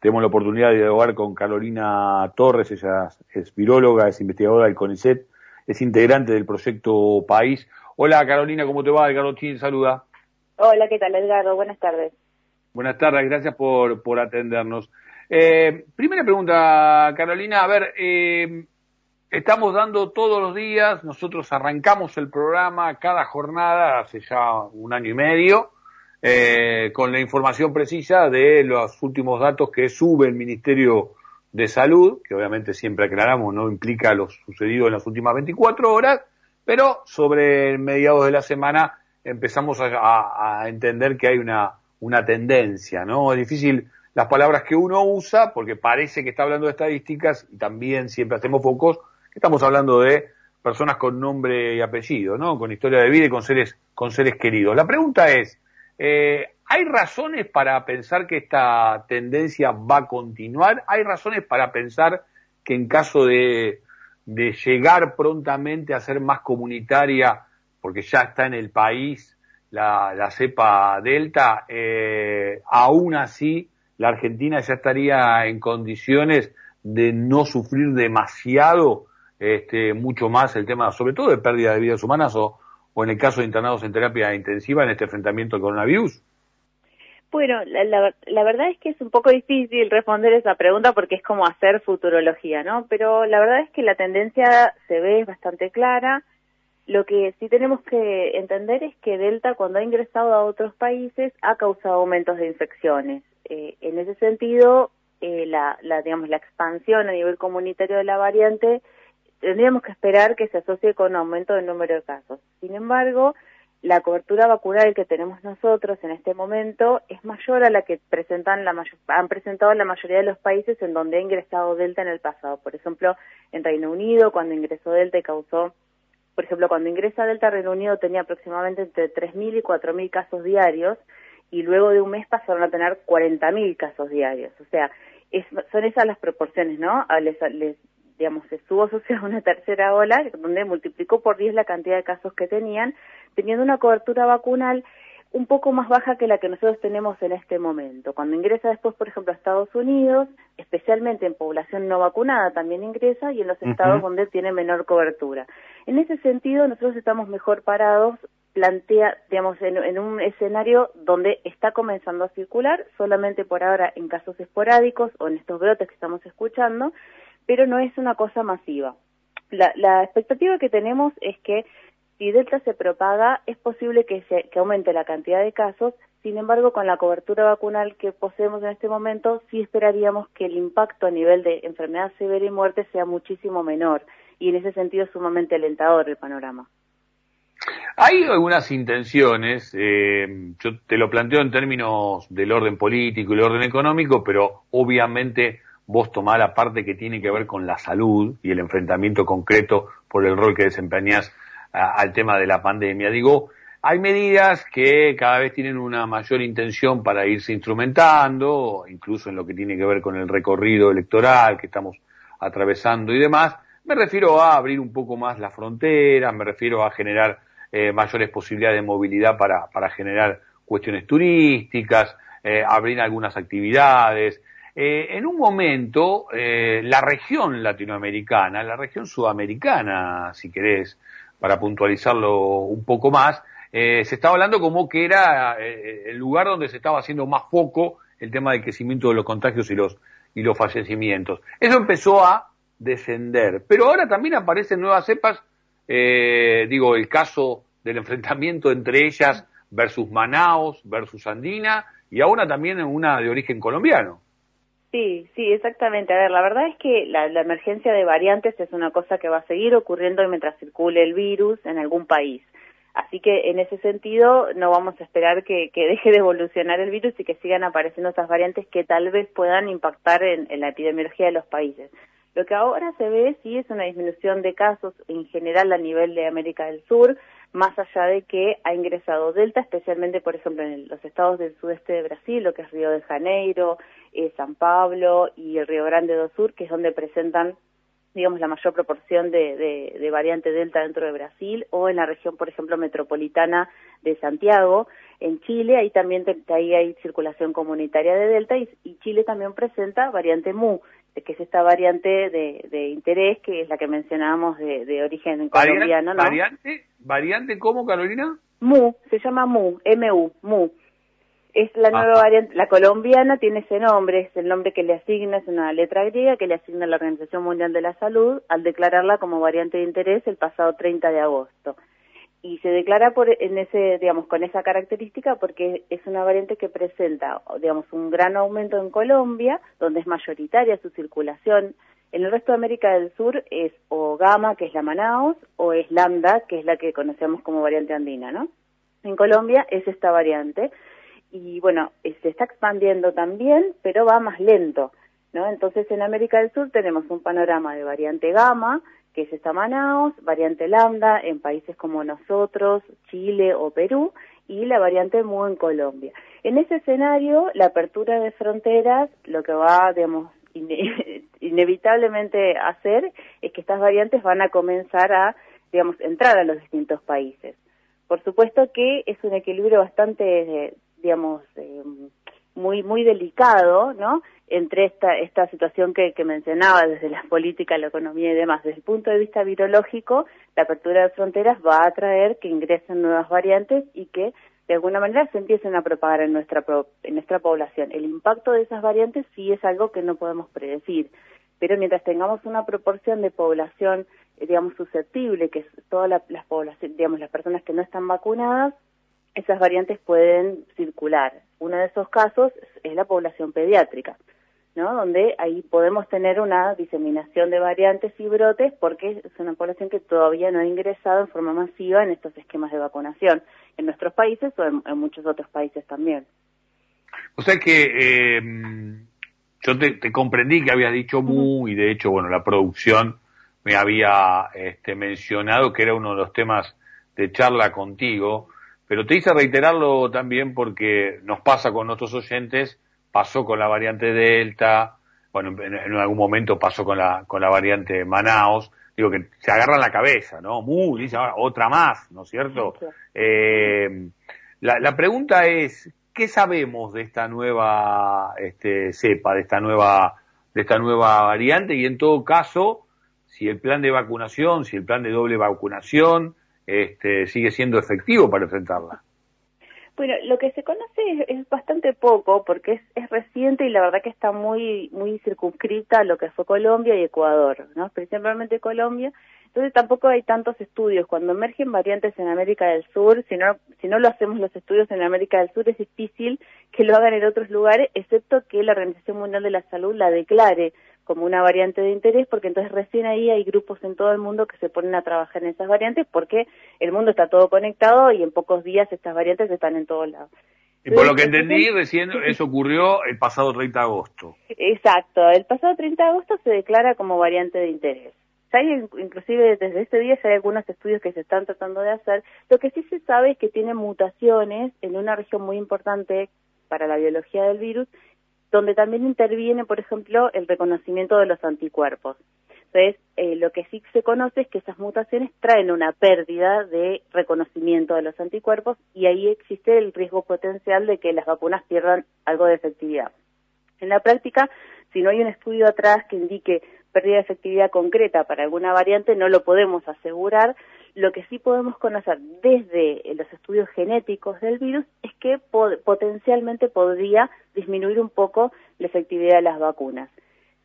tenemos la oportunidad de dialogar con Carolina Torres, ella es viróloga, es investigadora del CONICET, es integrante del proyecto País. Hola Carolina, ¿cómo te va? Edgardo Chin, saluda. Hola, ¿qué tal Edgardo? Buenas tardes. Buenas tardes, gracias por, por atendernos. Eh, primera pregunta, Carolina, a ver, eh, estamos dando todos los días, nosotros arrancamos el programa cada jornada hace ya un año y medio, eh, con la información precisa de los últimos datos que sube el Ministerio de Salud, que obviamente siempre aclaramos no implica lo sucedido en las últimas 24 horas, pero sobre mediados de la semana empezamos a, a entender que hay una, una tendencia, ¿no? Es difícil las palabras que uno usa porque parece que está hablando de estadísticas y también siempre hacemos focos que estamos hablando de personas con nombre y apellido, ¿no? Con historia de vida y con seres, con seres queridos. La pregunta es, eh, ¿hay razones para pensar que esta tendencia va a continuar? ¿Hay razones para pensar que en caso de, llegar prontamente a ser más comunitaria, porque ya está en el país la, la cepa Delta, eh, aún así la Argentina ya estaría en condiciones de no sufrir demasiado este, mucho más el tema, sobre todo de pérdida de vidas humanas o, o en el caso de internados en terapia intensiva en este enfrentamiento al coronavirus? Bueno, la, la, la, verdad es que es un poco difícil responder esa pregunta porque es como hacer futurología, ¿no? Pero la verdad es que la tendencia se ve bastante clara. Lo que sí tenemos que entender es que Delta, cuando ha ingresado a otros países, ha causado aumentos de infecciones. Eh, en ese sentido, eh, la, la, digamos, la expansión a nivel comunitario de la variante tendríamos que esperar que se asocie con un aumento del número de casos. Sin embargo, la cobertura vacunal que tenemos nosotros en este momento es mayor a la que presentan la han presentado la mayoría de los países en donde ha ingresado Delta en el pasado. Por ejemplo, en Reino Unido, cuando ingresó Delta y causó, por ejemplo, cuando ingresa Delta, Reino Unido tenía aproximadamente entre 3.000 y 4.000 casos diarios y luego de un mes pasaron a tener 40.000 casos diarios. O sea, es, son esas las proporciones, ¿no? Les, les digamos, se estuvo asociado a una tercera ola, donde multiplicó por 10 la cantidad de casos que tenían, teniendo una cobertura vacunal un poco más baja que la que nosotros tenemos en este momento. Cuando ingresa después, por ejemplo, a Estados Unidos, especialmente en población no vacunada también ingresa y en los estados donde tiene menor cobertura. En ese sentido, nosotros estamos mejor parados plantea, digamos, en, en, un escenario donde está comenzando a circular, solamente por ahora en casos esporádicos o en estos brotes que estamos escuchando, pero no es una cosa masiva. La, la expectativa que tenemos es que si Delta se propaga, es posible que, se, que aumente la cantidad de casos, sin embargo, con la cobertura vacunal que poseemos en este momento, sí esperaríamos que el impacto a nivel de enfermedad severa y muerte sea muchísimo menor, y en ese sentido es sumamente alentador el panorama. Hay algunas intenciones, eh, yo te lo planteo en términos del orden político y el orden económico, pero obviamente vos tomás la parte que tiene que ver con la salud y el enfrentamiento concreto por el rol que desempeñás al tema de la pandemia. Digo, hay medidas que cada vez tienen una mayor intención para irse instrumentando, incluso en lo que tiene que ver con el recorrido electoral que estamos atravesando y demás. Me refiero a abrir un poco más la frontera, me refiero a generar eh, mayores posibilidades de movilidad para, para generar cuestiones turísticas, eh, abrir algunas actividades, eh, en un momento, eh, la región latinoamericana, la región sudamericana, si querés, para puntualizarlo un poco más, eh, se estaba hablando como que era el lugar donde se estaba haciendo más foco el tema del crecimiento de los contagios y los, y los fallecimientos. Eso empezó a descender, pero ahora también aparecen nuevas cepas, digo, el caso del enfrentamiento entre ellas versus Manaos, versus Andina, y ahora también una de origen colombiano. Sí, sí, exactamente. A ver, la verdad es que la, emergencia de variantes es una cosa que va a seguir ocurriendo mientras circule el virus en algún país. Así que en ese sentido no vamos a esperar que, que deje de evolucionar el virus y que sigan apareciendo esas variantes que tal vez puedan impactar en, en la epidemiología de los países. Lo que ahora se ve sí es una disminución de casos en general a nivel de América del Sur, más allá de que ha ingresado Delta, especialmente, por ejemplo, en los estados del sudeste de Brasil, lo que es Río de Janeiro, eh, San Pablo y el Río Grande do Sur, que es donde presentan digamos, la mayor proporción de, de, variante Delta dentro de Brasil, o en la región, por ejemplo, metropolitana de Santiago, en Chile, ahí también ahí hay circulación comunitaria de Delta y, Chile también presenta variante MU, que es esta variante de, interés que es la que mencionábamos de, origen colombiano. ¿no? ¿Variante? ¿Variante cómo, Carolina? MU, se llama MU, MU, MU. Es la nueva variante, la colombiana tiene ese nombre, es el nombre que le asigna, es una letra griega que le asigna la Organización Mundial de la Salud al declararla como variante de interés el pasado 30 de agosto. Y se declara por, en ese, digamos, con esa característica porque es una variante que presenta, digamos, un gran aumento en Colombia, donde es mayoritaria su circulación. En el resto de América del Sur es o Gamma, que es la Manaus, o es Lambda, que es la que conocemos como variante andina, ¿no? En Colombia es esta variante y bueno, eh, se está expandiendo también, pero va más lento, ¿no? Entonces en América del Sur tenemos un panorama de variante gamma, que es esta Manaus, variante lambda en países como nosotros, Chile o Perú, y la variante MU en Colombia. En ese escenario, la apertura de fronteras, lo que va, digamos, inevitablemente hacer es que estas variantes van a comenzar a, digamos, entrar a los distintos países. Por supuesto que es un equilibrio bastante digamos, eh, muy muy delicado, ¿no? Entre esta esta situación que, que mencionaba desde la política, la economía y demás. Desde el punto de vista virológico, la apertura de fronteras va a traer que ingresen nuevas variantes y que de alguna manera se empiecen a propagar en nuestra en nuestra población. El impacto de esas variantes sí es algo que no podemos predecir, pero mientras tengamos una proporción de población, eh, digamos, susceptible, que es todas las poblaciones, digamos, las personas que no están vacunadas, esas variantes pueden circular. Uno de esos casos es la población pediátrica, ¿no? Donde ahí podemos tener una diseminación de variantes y brotes porque es una población que todavía no ha ingresado en forma masiva en estos esquemas de vacunación en nuestros países o en, muchos otros países también. O sea que eh, yo te, comprendí que habías dicho mu y de hecho, bueno, la producción me había este, mencionado que era uno de los temas de charla contigo pero te hice reiterarlo también porque nos pasa con nuestros oyentes, pasó con la variante Delta, bueno, en, algún momento pasó con la, con la variante Manaos, digo que se agarran la cabeza, ¿no? Muy, dice ahora otra más, ¿no es cierto? Eh, la, la, pregunta es, ¿qué sabemos de esta nueva este, cepa, de esta nueva, de esta nueva variante? Y en todo caso, si el plan de vacunación, si el plan de doble vacunación, este, sigue siendo efectivo para enfrentarla. Bueno, lo que se conoce es, bastante poco porque es, es, reciente y la verdad que está muy muy circunscrita a lo que fue Colombia y Ecuador, ¿no? Principalmente Colombia. Entonces tampoco hay tantos estudios. Cuando emergen variantes en América del Sur, si no si no lo hacemos los estudios en América del Sur es difícil que lo hagan en otros lugares, excepto que la Organización Mundial de la Salud la declare como una variante de interés, porque entonces recién ahí hay grupos en todo el mundo que se ponen a trabajar en esas variantes, porque el mundo está todo conectado y en pocos días estas variantes están en todos lados. Y por lo que entendí, recién eso ocurrió el pasado 30 de agosto. Exacto, el pasado 30 de agosto se declara como variante de interés. hay, inclusive desde este día hay algunos estudios que se están tratando de hacer. Lo que sí se sabe es que tiene mutaciones en una región muy importante para la biología del virus donde también interviene, por ejemplo, el reconocimiento de los anticuerpos. Entonces, eh, lo que sí se conoce es que esas mutaciones traen una pérdida de reconocimiento de los anticuerpos y ahí existe el riesgo potencial de que las vacunas pierdan algo de efectividad. En la práctica, si no hay un estudio atrás que indique pérdida de efectividad concreta para alguna variante, no lo podemos asegurar, lo que sí podemos conocer desde los estudios genéticos del virus es que potencialmente podría disminuir un poco la efectividad de las vacunas.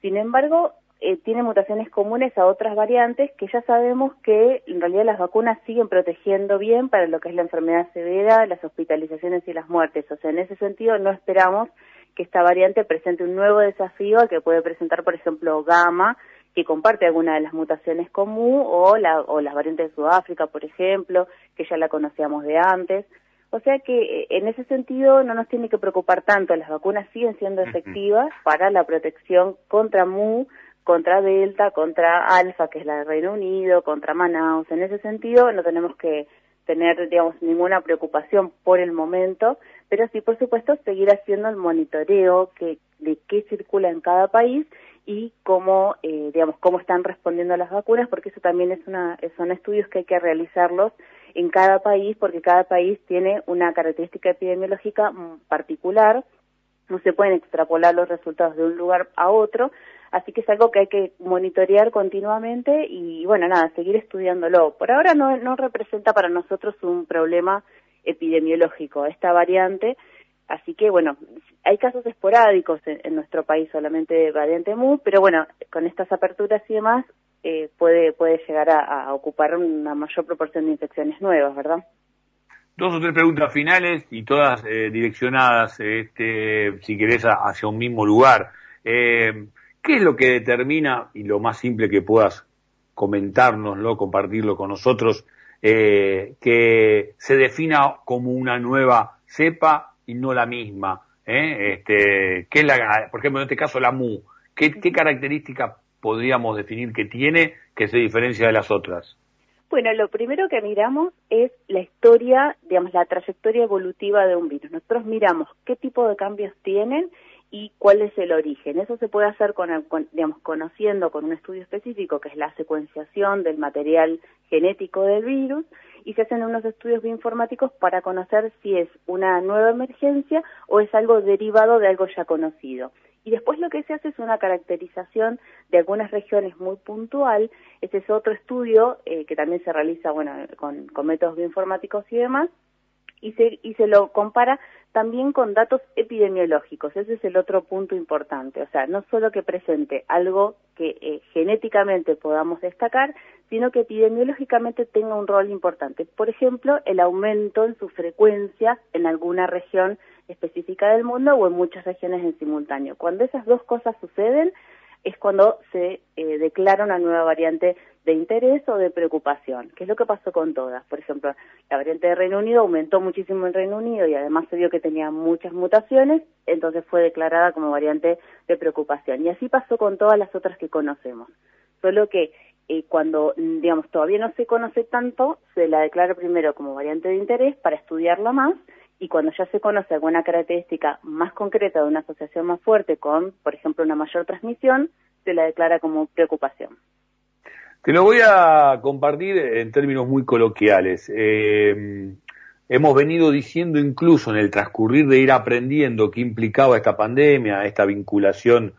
Sin embargo, eh, tiene mutaciones comunes a otras variantes que ya sabemos que en realidad las vacunas siguen protegiendo bien para lo que es la enfermedad severa, las hospitalizaciones y las muertes. O sea, en ese sentido no esperamos que esta variante presente un nuevo desafío que puede presentar, por ejemplo, gamma, que comparte alguna de las mutaciones común o, la, o las variantes de Sudáfrica, por ejemplo, que ya la conocíamos de antes. O sea que eh, en ese sentido no nos tiene que preocupar tanto, las vacunas siguen siendo efectivas para la protección contra MU, contra Delta, contra Alfa, que es la del Reino Unido, contra Manaus. En ese sentido no tenemos que tener, digamos, ninguna preocupación por el momento, pero sí, por supuesto, seguir haciendo el monitoreo que, de qué circula en cada país y cómo, eh, digamos, cómo están respondiendo a las vacunas, porque eso también es una, son estudios que hay que realizarlos en cada país, porque cada país tiene una característica epidemiológica mm, particular, no se pueden extrapolar los resultados de un lugar a otro, así que es algo que hay que monitorear continuamente y, bueno, nada, seguir estudiándolo. Por ahora no, no representa para nosotros un problema epidemiológico esta variante, Así que, bueno, hay casos esporádicos en, nuestro país solamente de variante MU, pero bueno, con estas aperturas y demás eh, puede, puede llegar a, ocupar una mayor proporción de infecciones nuevas, ¿verdad? Dos o tres preguntas finales y todas eh, direccionadas, este, si querés, hacia un mismo lugar. Eh, ¿Qué es lo que determina, y lo más simple que puedas comentárnoslo, compartirlo con nosotros, que se defina como una nueva cepa y no la misma. ¿eh? Este, ¿qué la, por ejemplo, en este caso la MU, ¿qué, qué características podríamos definir que tiene que se diferencia de las otras? Bueno, lo primero que miramos es la historia, digamos, la trayectoria evolutiva de un virus. Nosotros miramos qué tipo de cambios tienen y cuál es el origen. Eso se puede hacer con, digamos, conociendo con un estudio específico, que es la secuenciación del material genético del virus, y se hacen unos estudios bioinformáticos para conocer si es una nueva emergencia o es algo derivado de algo ya conocido. Y después lo que se hace es una caracterización de algunas regiones muy puntual. Este es otro estudio eh, que también se realiza bueno, con, con métodos bioinformáticos y demás, y se, y se lo compara también con datos epidemiológicos. Ese es el otro punto importante. O sea, no solo que presente algo que eh, genéticamente podamos destacar, sino que epidemiológicamente tenga un rol importante. Por ejemplo, el aumento en su frecuencia en alguna región específica del mundo o en muchas regiones en simultáneo. Cuando esas dos cosas suceden, es cuando se eh, declara una nueva variante de interés o de preocupación, que es lo que pasó con todas. Por ejemplo, la variante de Reino Unido aumentó muchísimo en Reino Unido y además se vio que tenía muchas mutaciones, entonces fue declarada como variante de preocupación. Y así pasó con todas las otras que conocemos. Solo que eh, cuando, digamos, todavía no se conoce tanto, se la declara primero como variante de interés para estudiarla más y cuando ya se conoce alguna característica más concreta de una asociación más fuerte con, por ejemplo, una mayor transmisión, se la declara como preocupación. Te lo voy a compartir en términos muy coloquiales. Eh, hemos venido diciendo incluso en el transcurrir de ir aprendiendo qué implicaba esta pandemia, esta vinculación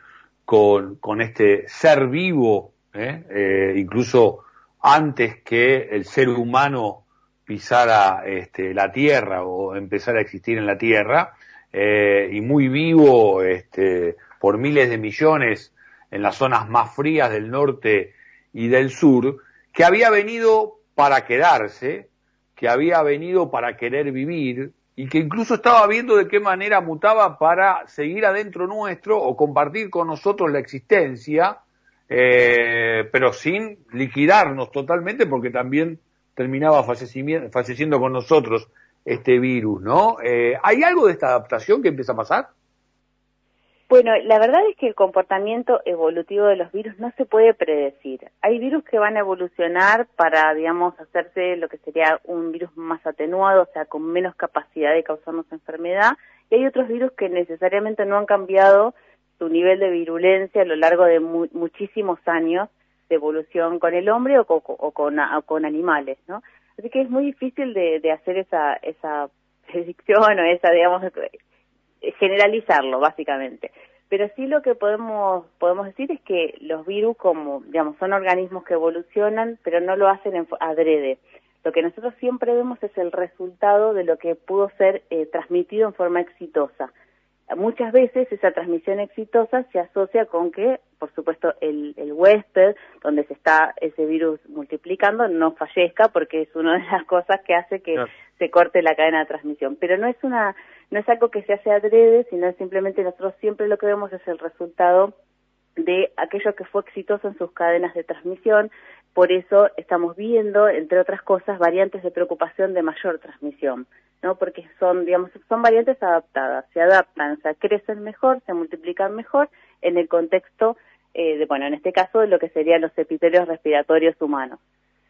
con, este ser vivo, ¿eh? Eh, incluso antes que el ser humano pisara este, la Tierra o empezara a existir en la Tierra, eh, y muy vivo este, por miles de millones en las zonas más frías del norte y del sur, que había venido para quedarse, que había venido para querer vivir y que incluso estaba viendo de qué manera mutaba para seguir adentro nuestro o compartir con nosotros la existencia, eh, pero sin liquidarnos totalmente porque también terminaba falleciendo con nosotros este virus, ¿no? Eh, ¿Hay algo de esta adaptación que empieza a pasar? Bueno, la verdad es que el comportamiento evolutivo de los virus no se puede predecir. Hay virus que van a evolucionar para, digamos, hacerse lo que sería un virus más atenuado, o sea, con menos capacidad de causarnos enfermedad, y hay otros virus que necesariamente no han cambiado su nivel de virulencia a lo largo de muchísimos años de evolución con el hombre o, con, animales, ¿no? Así que es muy difícil de, hacer esa, esa predicción o esa, digamos, generalizarlo, básicamente. Pero sí lo que podemos, podemos decir es que los virus, como, digamos, son organismos que evolucionan, pero no lo hacen en adrede. Lo que nosotros siempre vemos es el resultado de lo que pudo ser eh, transmitido en forma exitosa muchas veces esa transmisión exitosa se asocia con que, por supuesto, el, el, huésped, donde se está ese virus multiplicando, no fallezca, porque es una de las cosas que hace que se corte la cadena de transmisión. Pero no es una, no es algo que se hace adrede, sino simplemente nosotros siempre lo que vemos es el resultado de aquello que fue exitoso en sus cadenas de transmisión. Por eso estamos viendo, entre otras cosas, variantes de preocupación de mayor transmisión. ¿no? Porque son, digamos, son variantes adaptadas, se adaptan, o sea, crecen mejor, se multiplican mejor en el contexto, eh, de, bueno, en este caso, lo que serían los epitelios respiratorios humanos.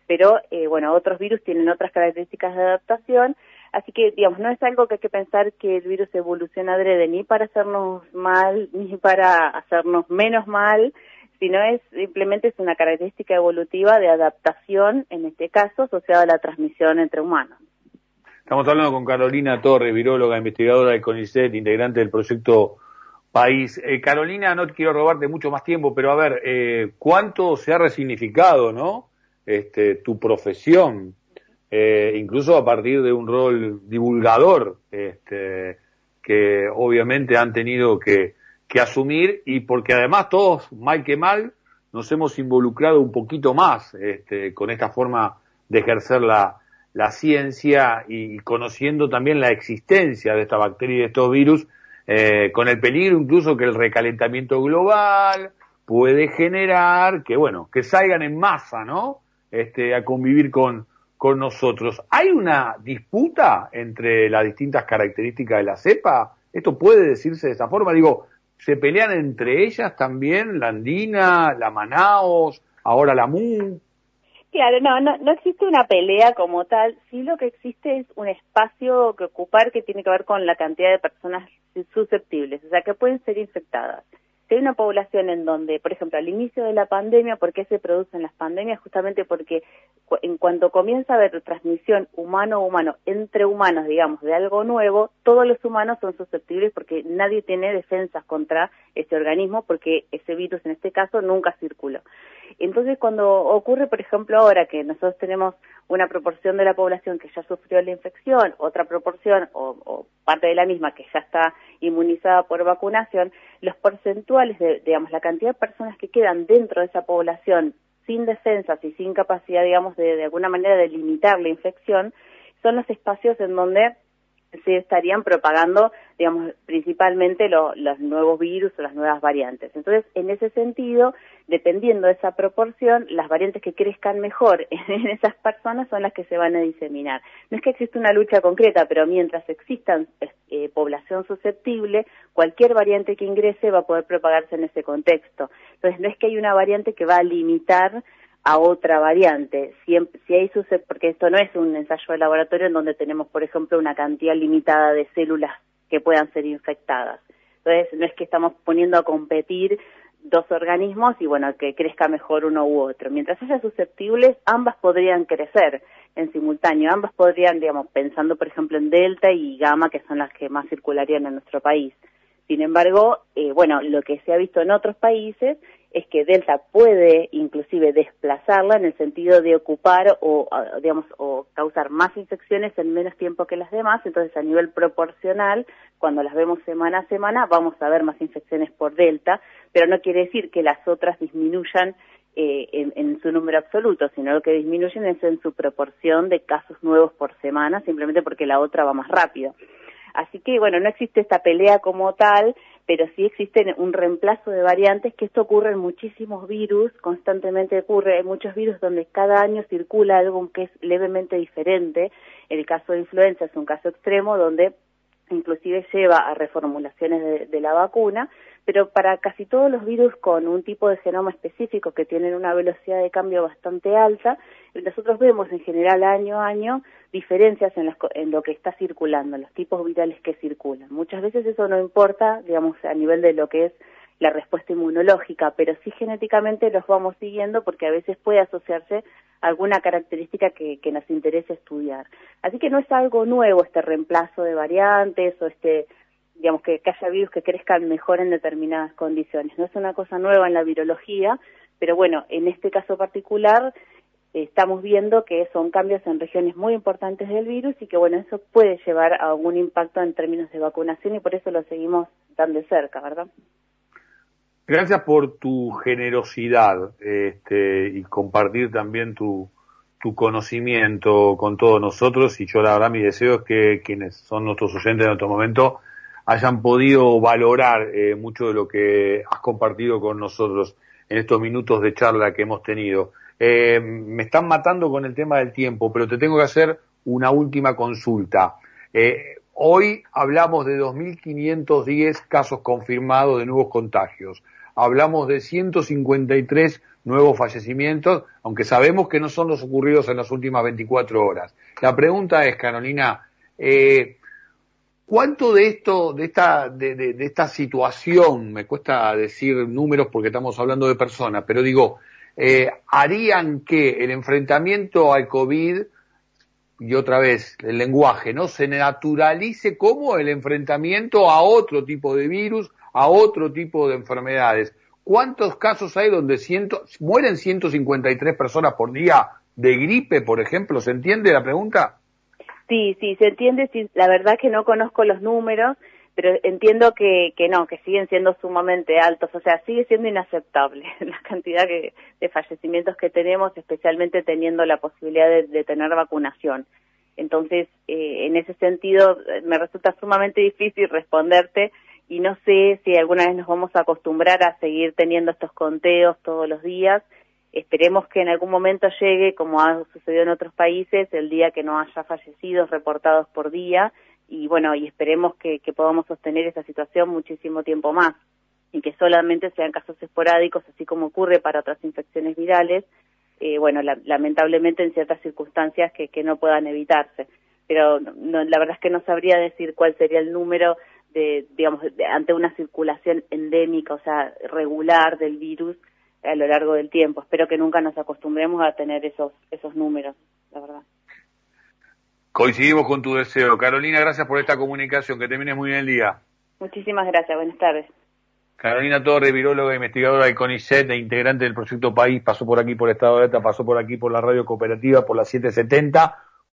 Pero, eh, bueno, otros virus tienen otras características de adaptación, Así que, digamos, no es algo que hay que pensar que el virus evoluciona adrede ni para hacernos mal, ni para hacernos menos mal, sino es simplemente es una característica evolutiva de adaptación, en este caso, asociada a la transmisión entre humanos. Estamos hablando con Carolina Torres, viróloga, investigadora del CONICET, integrante del proyecto País. Eh, Carolina, no quiero robarte mucho más tiempo, pero a ver, eh, ¿cuánto se ha resignificado, no? Este, tu profesión, eh, incluso a partir de un rol divulgador, este, que obviamente han tenido que, asumir y porque además todos, mal que mal, nos hemos involucrado un poquito más este, con esta forma de ejercer la, ciencia y conociendo también la existencia de esta bacteria y de estos virus, eh, con el peligro incluso que el recalentamiento global puede generar que, bueno, que salgan en masa, ¿no? Este, a convivir con, con nosotros. ¿Hay una disputa entre las distintas características de la cepa? ¿Esto puede decirse de esa forma? Digo, ¿se pelean entre ellas también la andina, la Manaos, ahora la MU? Claro, no, no, no existe una pelea como tal, sí lo que existe es un espacio que ocupar que tiene que ver con la cantidad de personas susceptibles, o sea, que pueden ser infectadas si hay una población en donde, por ejemplo, al inicio de la pandemia, ¿por qué se producen las pandemias? Justamente porque en cuanto comienza a haber transmisión humano-humano entre humanos, digamos, de algo nuevo, todos los humanos son susceptibles porque nadie tiene defensas contra ese organismo porque ese virus en este caso nunca circuló. Entonces, cuando ocurre, por ejemplo, ahora que nosotros tenemos una proporción de la población que ya sufrió la infección, otra proporción o, parte de la misma que ya está inmunizada por vacunación, los porcentuales de, digamos, la cantidad de personas que quedan dentro de esa población sin defensas y sin capacidad, digamos, de, de alguna manera de limitar la infección, son los espacios en donde se estarían propagando, digamos, principalmente los nuevos virus o las nuevas variantes. Entonces, en ese sentido, dependiendo de esa proporción, las variantes que crezcan mejor en esas personas son las que se van a diseminar. No es que exista una lucha concreta, pero mientras existan eh, población susceptible, cualquier variante que ingrese va a poder propagarse en ese contexto. Entonces, no es que hay una variante que va a limitar a otra variante. Si, si hay porque esto no es un ensayo de laboratorio en donde tenemos, por ejemplo, una cantidad limitada de células que puedan ser infectadas. Entonces, no es que estamos poniendo a competir dos organismos y, bueno, que crezca mejor uno u otro. Mientras haya susceptibles, ambas podrían crecer en simultáneo. Ambas podrían, digamos, pensando, por ejemplo, en delta y gamma, que son las que más circularían en nuestro país. Sin embargo, eh, bueno, lo que se ha visto en otros países es que Delta puede inclusive desplazarla en el sentido de ocupar o, digamos, o causar más infecciones en menos tiempo que las demás. Entonces, a nivel proporcional, cuando las vemos semana a semana, vamos a ver más infecciones por Delta, pero no quiere decir que las otras disminuyan eh, en, en, su número absoluto, sino lo que disminuyen es en su proporción de casos nuevos por semana, simplemente porque la otra va más rápido. Así que, bueno, no existe esta pelea como tal, pero sí existe un reemplazo de variantes, que esto ocurre en muchísimos virus, constantemente ocurre, hay muchos virus donde cada año circula algo que es levemente diferente. El caso de influenza es un caso extremo donde inclusive lleva a reformulaciones de, la vacuna, pero para casi todos los virus con un tipo de genoma específico que tienen una velocidad de cambio bastante alta, nosotros vemos en general año a año diferencias en, en lo que está circulando, en los tipos virales que circulan. Muchas veces eso no importa, digamos, a nivel de lo que es la respuesta inmunológica, pero sí genéticamente los vamos siguiendo porque a veces puede asociarse alguna característica que, nos interese estudiar. Así que no es algo nuevo este reemplazo de variantes o este, digamos, que haya virus que crezcan mejor en determinadas condiciones. No es una cosa nueva en la virología, pero bueno, en este caso particular estamos viendo que son cambios en regiones muy importantes del virus y que bueno, eso puede llevar a algún impacto en términos de vacunación y por eso lo seguimos tan de cerca, ¿verdad? Gracias por tu generosidad este, y compartir también tu, tu conocimiento con todos nosotros y yo la verdad mi deseo es que quienes son nuestros oyentes en otro momento hayan podido valorar eh, mucho de lo que has compartido con nosotros en estos minutos de charla que hemos tenido. Eh, me están matando con el tema del tiempo, pero te tengo que hacer una última consulta. Eh, hoy hablamos de 2.510 casos confirmados de nuevos contagios hablamos de 153 nuevos fallecimientos, aunque sabemos que no son los ocurridos en las últimas 24 horas. La pregunta es, Carolina, Eh, ¿Cuánto de esto, de esta, de, de, esta situación, me cuesta decir números porque estamos hablando de personas, pero digo, eh, harían que el enfrentamiento al COVID, y otra vez, el lenguaje, ¿no? Se naturalice como el enfrentamiento a otro tipo de virus, a otro tipo de enfermedades. ¿Cuántos casos hay donde ciento, mueren 153 personas por día de gripe, por ejemplo? ¿Se entiende la pregunta? Sí, sí, se entiende. Sí, la verdad que no conozco los números, pero entiendo que, que no, que siguen siendo sumamente altos. O sea, sigue siendo inaceptable la cantidad de fallecimientos que tenemos, especialmente teniendo la posibilidad de, tener vacunación. Entonces, eh, en ese sentido, me resulta sumamente difícil responderte y no sé si alguna vez nos vamos a acostumbrar a seguir teniendo estos conteos todos los días Esperemos que en algún momento llegue, como ha sucedido en otros países, el día que no haya fallecidos reportados por día y bueno, y esperemos que, podamos sostener esta situación muchísimo tiempo más y que solamente sean casos esporádicos, así como ocurre para otras infecciones virales, eh, bueno, lamentablemente en ciertas circunstancias que, no puedan evitarse. Pero la verdad es que no sabría decir cuál sería el número de, digamos, ante una circulación endémica, o sea, regular del virus, a lo largo del tiempo. Espero que nunca nos acostumbremos a tener esos, esos números, la verdad. Coincidimos con tu deseo. Carolina, gracias por esta comunicación. Que termines muy bien el día. Muchísimas gracias. Buenas tardes. Carolina Torres, viróloga, investigadora del CONICET e integrante del proyecto País, pasó por aquí por Estado de Alta, pasó por aquí por la radio cooperativa, por la 770.